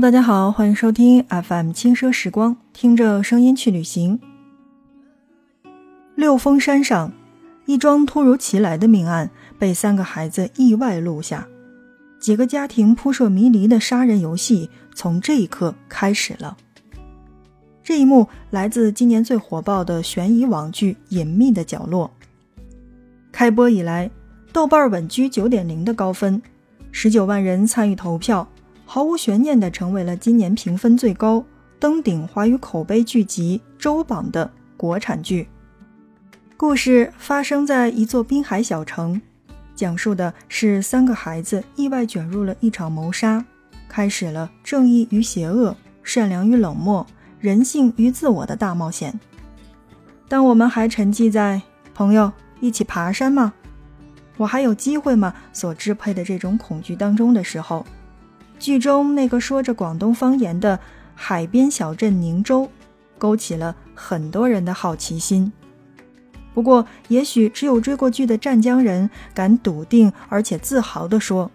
大家好，欢迎收听 FM 轻奢时光，听着声音去旅行。六峰山上，一桩突如其来的命案被三个孩子意外录下，几个家庭扑朔迷离的杀人游戏从这一刻开始了。这一幕来自今年最火爆的悬疑网剧《隐秘的角落》。开播以来，豆瓣稳居九点零的高分，十九万人参与投票。毫无悬念地成为了今年评分最高、登顶华语口碑剧集周榜的国产剧。故事发生在一座滨海小城，讲述的是三个孩子意外卷入了一场谋杀，开始了正义与邪恶、善良与冷漠、人性与自我的大冒险。当我们还沉寂在“朋友一起爬山吗？我还有机会吗？”所支配的这种恐惧当中的时候，剧中那个说着广东方言的海边小镇宁州，勾起了很多人的好奇心。不过，也许只有追过剧的湛江人敢笃定而且自豪地说：“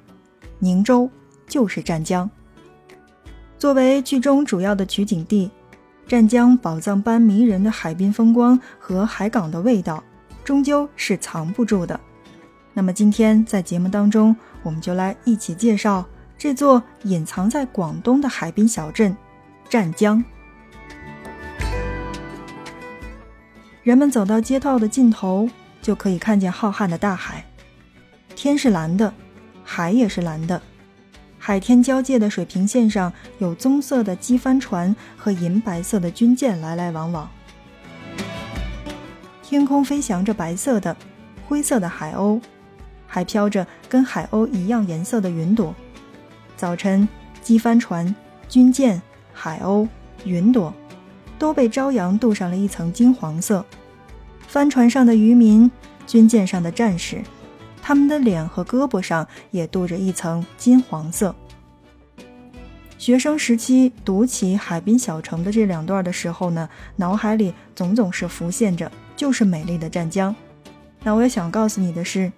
宁州就是湛江。”作为剧中主要的取景地，湛江宝藏般迷人的海滨风光和海港的味道，终究是藏不住的。那么，今天在节目当中，我们就来一起介绍。这座隐藏在广东的海滨小镇——湛江。人们走到街道的尽头，就可以看见浩瀚的大海。天是蓝的，海也是蓝的。海天交界的水平线上有棕色的机帆船和银白色的军舰来来往往。天空飞翔着白色的、灰色的海鸥，还飘着跟海鸥一样颜色的云朵。早晨，机帆船、军舰、海鸥、云朵，都被朝阳镀上了一层金黄色。帆船上的渔民，军舰上的战士，他们的脸和胳膊上也镀着一层金黄色。学生时期读起海滨小城的这两段的时候呢，脑海里总总是浮现着就是美丽的湛江。那我也想告诉你的是，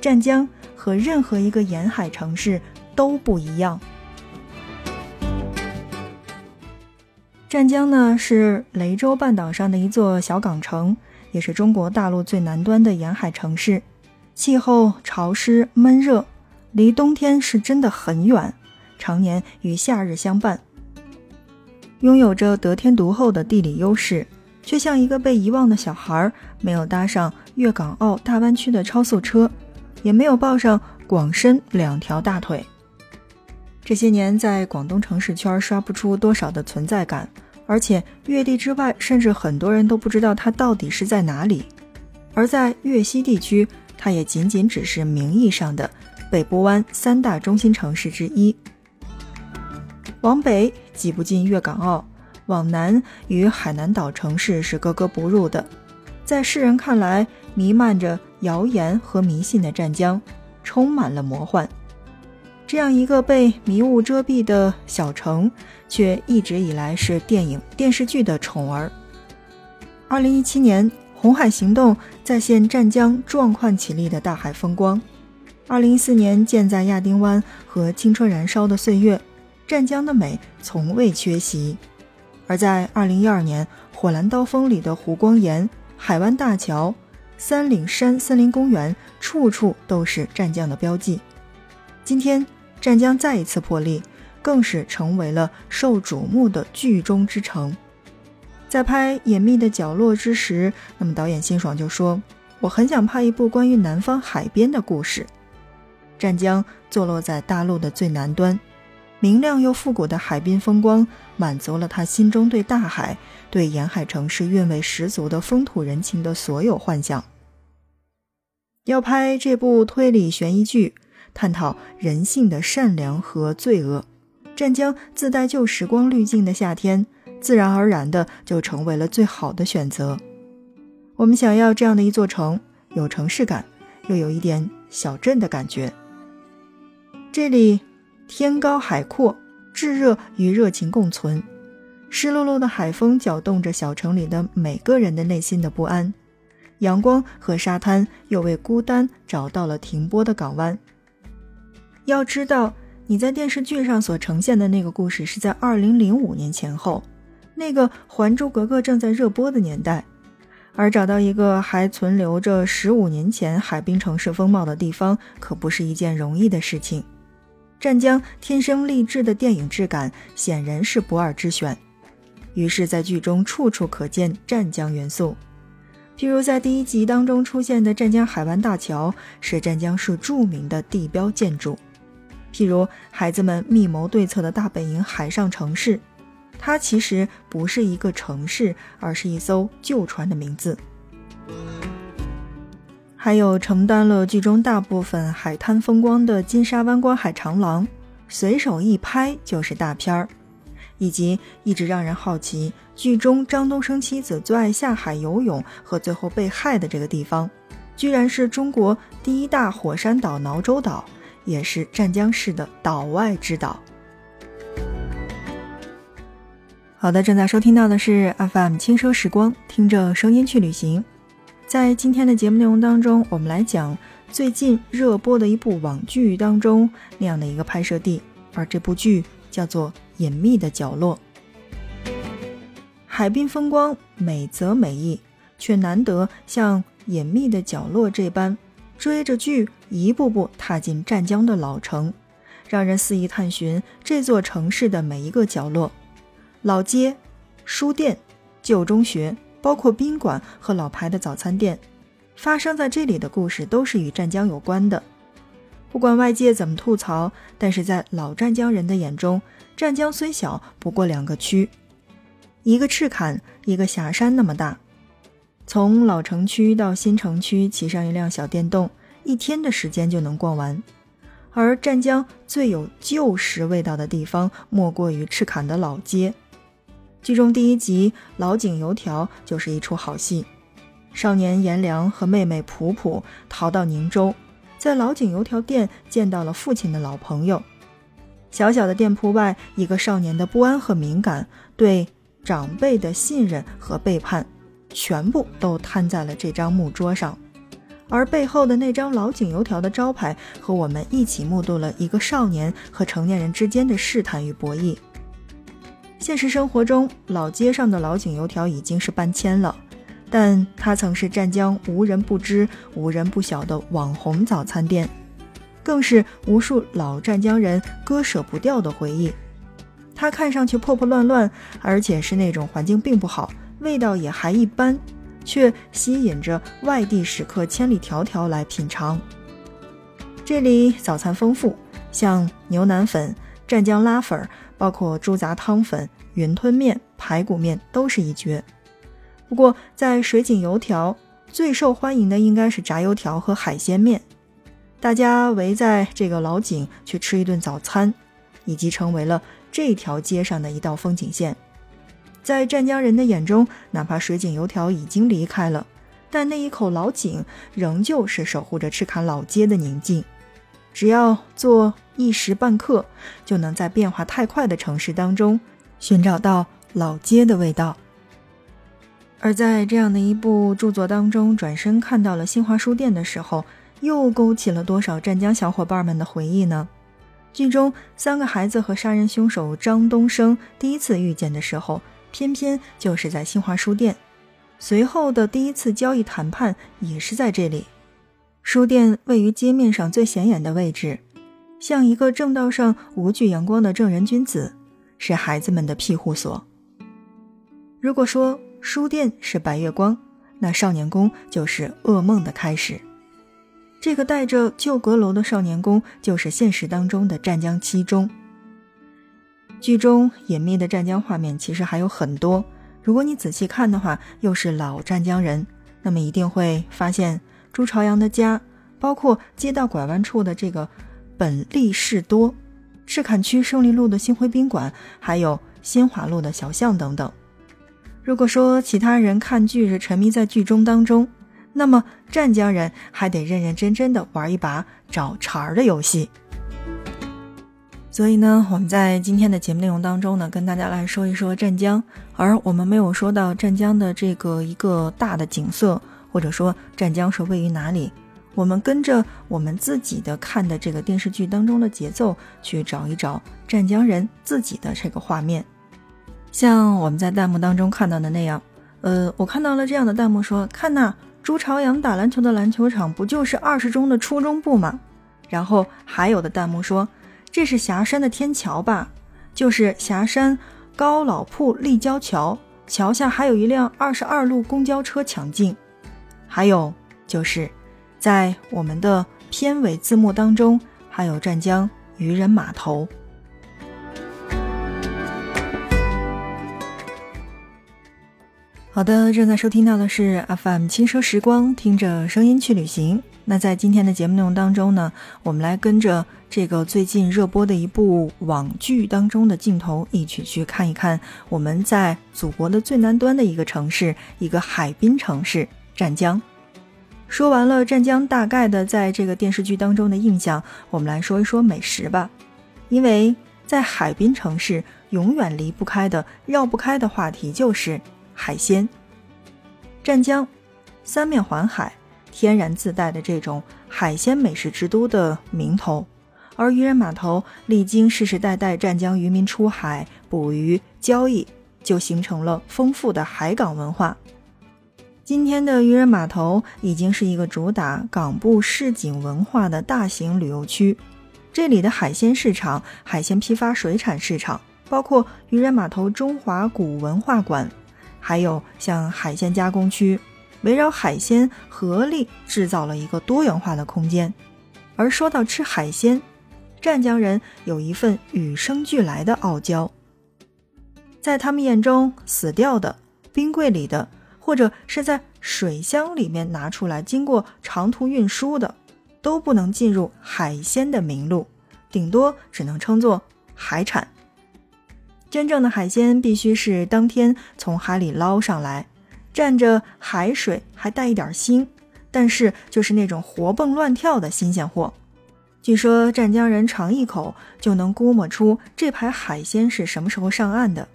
湛江和任何一个沿海城市。都不一样。湛江呢是雷州半岛上的一座小港城，也是中国大陆最南端的沿海城市。气候潮湿闷热，离冬天是真的很远，常年与夏日相伴。拥有着得天独厚的地理优势，却像一个被遗忘的小孩，没有搭上粤港澳大湾区的超速车，也没有抱上广深两条大腿。这些年，在广东城市圈刷不出多少的存在感，而且粤地之外，甚至很多人都不知道它到底是在哪里。而在粤西地区，它也仅仅只是名义上的北部湾三大中心城市之一。往北挤不进粤港澳，往南与海南岛城市是格格不入的。在世人看来，弥漫着谣言和迷信的湛江，充满了魔幻。这样一个被迷雾遮蔽的小城，却一直以来是电影、电视剧的宠儿。二零一七年，《红海行动》再现湛江壮阔绮丽的大海风光；二零一四年，《建在亚丁湾》和《青春燃烧的岁月》，湛江的美从未缺席；而在二零一二年，《火蓝刀锋》里的湖光岩、海湾大桥、三岭山森林公园，处处都是湛江的标记。今天。湛江再一次破例，更是成为了受瞩目的剧中之城。在拍《隐秘的角落》之时，那么导演辛爽就说：“我很想拍一部关于南方海边的故事。湛江坐落在大陆的最南端，明亮又复古的海滨风光，满足了他心中对大海、对沿海城市韵味十足的风土人情的所有幻想。要拍这部推理悬疑剧。”探讨人性的善良和罪恶，湛江自带旧时光滤镜的夏天，自然而然的就成为了最好的选择。我们想要这样的一座城，有城市感，又有一点小镇的感觉。这里天高海阔，炙热与热情共存，湿漉漉的海风搅动着小城里的每个人的内心的不安。阳光和沙滩又为孤单找到了停泊的港湾。要知道，你在电视剧上所呈现的那个故事是在二零零五年前后，那个《还珠格格》正在热播的年代，而找到一个还存留着十五年前海滨城市风貌的地方，可不是一件容易的事情。湛江天生丽质的电影质感显然是不二之选，于是，在剧中处处可见湛江元素。譬如在第一集当中出现的湛江海湾大桥，是湛江市著名的地标建筑。譬如孩子们密谋对策的大本营海上城市，它其实不是一个城市，而是一艘旧船的名字。还有承担了剧中大部分海滩风光的金沙湾观海长廊，随手一拍就是大片儿，以及一直让人好奇剧中张东升妻子最爱下海游泳和最后被害的这个地方，居然是中国第一大火山岛——挠洲岛。也是湛江市的岛外之岛。好的，正在收听到的是 FM 轻奢时光，听着声音去旅行。在今天的节目内容当中，我们来讲最近热播的一部网剧当中那样的一个拍摄地，而这部剧叫做《隐秘的角落》。海滨风光美则美意，却难得像《隐秘的角落》这般。追着剧，一步步踏进湛江的老城，让人肆意探寻这座城市的每一个角落。老街、书店、旧中学，包括宾馆和老牌的早餐店，发生在这里的故事都是与湛江有关的。不管外界怎么吐槽，但是在老湛江人的眼中，湛江虽小，不过两个区，一个赤坎，一个霞山那么大。从老城区到新城区，骑上一辆小电动，一天的时间就能逛完。而湛江最有旧时味道的地方，莫过于赤坎的老街。剧中第一集老井油条就是一出好戏。少年颜良和妹妹普普逃到宁州，在老井油条店见到了父亲的老朋友。小小的店铺外，一个少年的不安和敏感，对长辈的信任和背叛。全部都摊在了这张木桌上，而背后的那张老井油条的招牌，和我们一起目睹了一个少年和成年人之间的试探与博弈。现实生活中，老街上的老井油条已经是搬迁了，但它曾是湛江无人不知、无人不晓的网红早餐店，更是无数老湛江人割舍不掉的回忆。它看上去破破乱乱，而且是那种环境并不好。味道也还一般，却吸引着外地食客千里迢迢来品尝。这里早餐丰富，像牛腩粉、湛江拉粉，包括猪杂汤粉、云吞面、排骨面都是一绝。不过，在水井油条最受欢迎的应该是炸油条和海鲜面。大家围在这个老井去吃一顿早餐，以及成为了这条街上的一道风景线。在湛江人的眼中，哪怕水井油条已经离开了，但那一口老井仍旧是守护着赤坎老街的宁静。只要坐一时半刻，就能在变化太快的城市当中寻找到老街的味道。而在这样的一部著作当中，转身看到了新华书店的时候，又勾起了多少湛江小伙伴们的回忆呢？剧中三个孩子和杀人凶手张东升第一次遇见的时候。偏偏就是在新华书店，随后的第一次交易谈判也是在这里。书店位于街面上最显眼的位置，像一个正道上无惧阳光的正人君子，是孩子们的庇护所。如果说书店是白月光，那少年宫就是噩梦的开始。这个带着旧阁楼的少年宫，就是现实当中的湛江七中。剧中隐秘的湛江画面其实还有很多，如果你仔细看的话，又是老湛江人，那么一定会发现朱朝阳的家，包括街道拐弯处的这个本利士多，赤坎区胜利路的星辉宾馆，还有新华路的小巷等等。如果说其他人看剧是沉迷在剧中当中，那么湛江人还得认认真真的玩一把找茬儿的游戏。所以呢，我们在今天的节目内容当中呢，跟大家来说一说湛江，而我们没有说到湛江的这个一个大的景色，或者说湛江是位于哪里，我们跟着我们自己的看的这个电视剧当中的节奏去找一找湛江人自己的这个画面，像我们在弹幕当中看到的那样，呃，我看到了这样的弹幕说：“看呐，朱朝阳打篮球的篮球场不就是二十中的初中部吗？”然后还有的弹幕说：“这是霞山的天桥吧？就是霞山高老铺立交桥，桥下还有一辆二十二路公交车抢镜。”还有就是。在我们的片尾字幕当中，还有湛江渔人码头。好的，正在收听到的是 FM 轻奢时光，听着声音去旅行。那在今天的节目内容当中呢，我们来跟着这个最近热播的一部网剧当中的镜头，一起去看一看我们在祖国的最南端的一个城市，一个海滨城市湛江。说完了湛江大概的在这个电视剧当中的印象，我们来说一说美食吧。因为在海滨城市，永远离不开的、绕不开的话题就是海鲜。湛江三面环海，天然自带的这种海鲜美食之都的名头，而渔人码头历经世世代代湛江渔民出海捕鱼交易，就形成了丰富的海港文化。今天的渔人码头已经是一个主打港埠市井文化的大型旅游区，这里的海鲜市场、海鲜批发水产市场，包括渔人码头中华古文化馆，还有像海鲜加工区，围绕海鲜合力制造了一个多元化的空间。而说到吃海鲜，湛江人有一份与生俱来的傲娇，在他们眼中，死掉的、冰柜里的。或者是在水箱里面拿出来，经过长途运输的，都不能进入海鲜的名录，顶多只能称作海产。真正的海鲜必须是当天从海里捞上来，蘸着海水，还带一点腥，但是就是那种活蹦乱跳的新鲜货。据说湛江人尝一口就能估摸出这排海鲜是什么时候上岸的。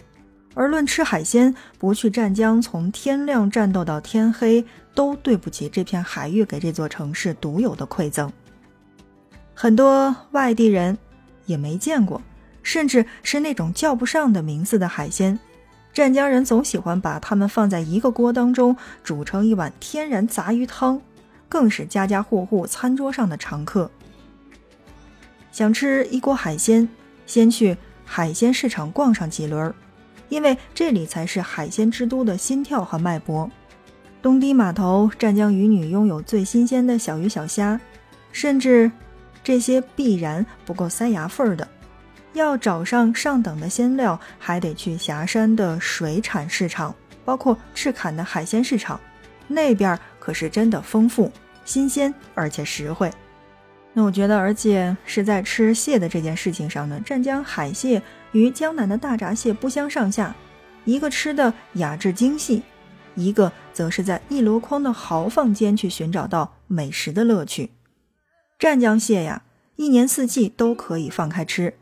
而论吃海鲜，不去湛江，从天亮战斗到天黑，都对不起这片海域给这座城市独有的馈赠。很多外地人也没见过，甚至是那种叫不上的名字的海鲜，湛江人总喜欢把它们放在一个锅当中，煮成一碗天然杂鱼汤，更是家家户户餐桌上的常客。想吃一锅海鲜，先去海鲜市场逛上几轮。因为这里才是海鲜之都的心跳和脉搏。东堤码头，湛江渔女拥有最新鲜的小鱼小虾，甚至这些必然不够塞牙缝儿的。要找上上等的鲜料，还得去霞山的水产市场，包括赤坎的海鲜市场，那边可是真的丰富、新鲜而且实惠。那我觉得，而且是在吃蟹的这件事情上呢，湛江海蟹。与江南的大闸蟹不相上下，一个吃的雅致精细，一个则是在一箩筐的豪放间去寻找到美食的乐趣。湛江蟹呀，一年四季都可以放开吃，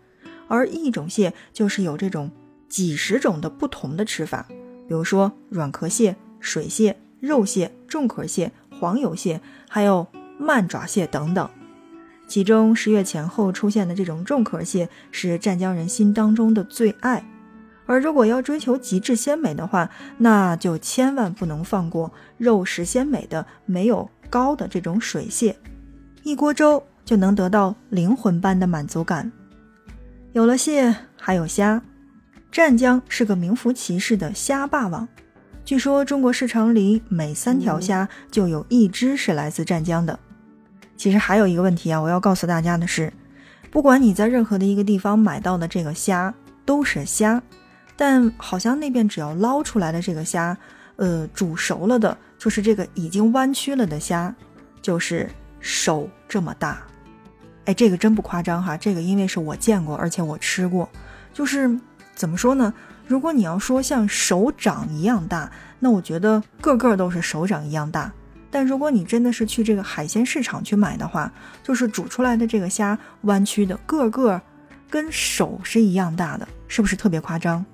而一种蟹就是有这种几十种的不同的吃法，比如说软壳蟹、水蟹、肉蟹、重壳蟹、黄油蟹，还有慢爪蟹等等。其中十月前后出现的这种重壳蟹是湛江人心当中的最爱，而如果要追求极致鲜美的话，那就千万不能放过肉食鲜美的没有膏的这种水蟹，一锅粥就能得到灵魂般的满足感。有了蟹，还有虾，湛江是个名副其实的虾霸王。据说中国市场里每三条虾就有一只是来自湛江的。其实还有一个问题啊，我要告诉大家的是，不管你在任何的一个地方买到的这个虾都是虾，但好像那边只要捞出来的这个虾，呃，煮熟了的，就是这个已经弯曲了的虾，就是手这么大。哎，这个真不夸张哈，这个因为是我见过，而且我吃过，就是怎么说呢？如果你要说像手掌一样大，那我觉得个个都是手掌一样大。但如果你真的是去这个海鲜市场去买的话，就是煮出来的这个虾弯曲的个个跟手是一样大的，是不是特别夸张？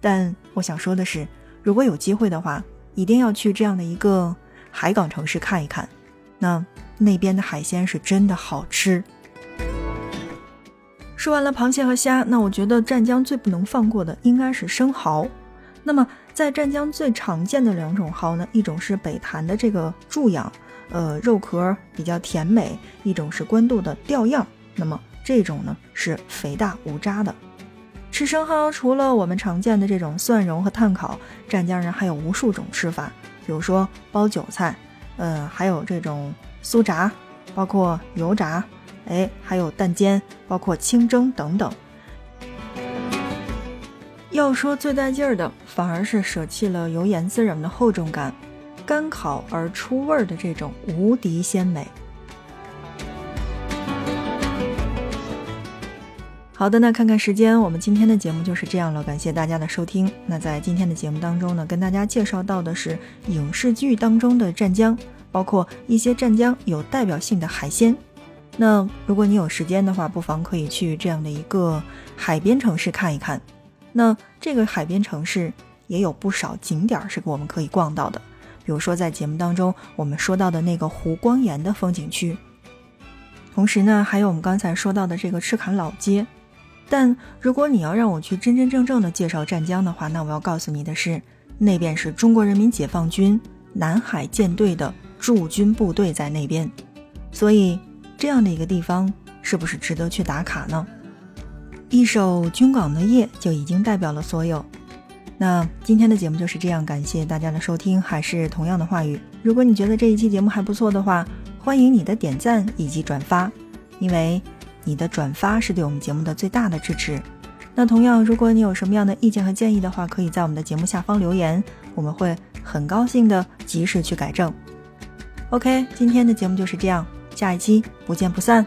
但我想说的是，如果有机会的话，一定要去这样的一个海港城市看一看。那那边的海鲜是真的好吃。说完了螃蟹和虾，那我觉得湛江最不能放过的应该是生蚝。那么在湛江最常见的两种蚝呢，一种是北潭的这个柱养，呃，肉壳比较甜美；一种是官渡的吊样。那么这种呢是肥大无渣的。吃生蚝除了我们常见的这种蒜蓉和炭烤，湛江人还有无数种吃法，比如说包韭菜，呃，还有这种酥炸，包括油炸。哎，还有蛋煎，包括清蒸等等。要说最带劲儿的，反而是舍弃了油盐滋润的厚重感，干烤而出味儿的这种无敌鲜美。好的，那看看时间，我们今天的节目就是这样了，感谢大家的收听。那在今天的节目当中呢，跟大家介绍到的是影视剧当中的湛江，包括一些湛江有代表性的海鲜。那如果你有时间的话，不妨可以去这样的一个海边城市看一看。那这个海边城市也有不少景点是我们可以逛到的，比如说在节目当中我们说到的那个湖光岩的风景区，同时呢还有我们刚才说到的这个赤坎老街。但如果你要让我去真真正正的介绍湛江的话，那我要告诉你的是，那边是中国人民解放军南海舰队的驻军部队在那边，所以。这样的一个地方，是不是值得去打卡呢？一首《军港的夜》就已经代表了所有。那今天的节目就是这样，感谢大家的收听。还是同样的话语，如果你觉得这一期节目还不错的话，欢迎你的点赞以及转发，因为你的转发是对我们节目的最大的支持。那同样，如果你有什么样的意见和建议的话，可以在我们的节目下方留言，我们会很高兴的及时去改正。OK，今天的节目就是这样。下一期不见不散。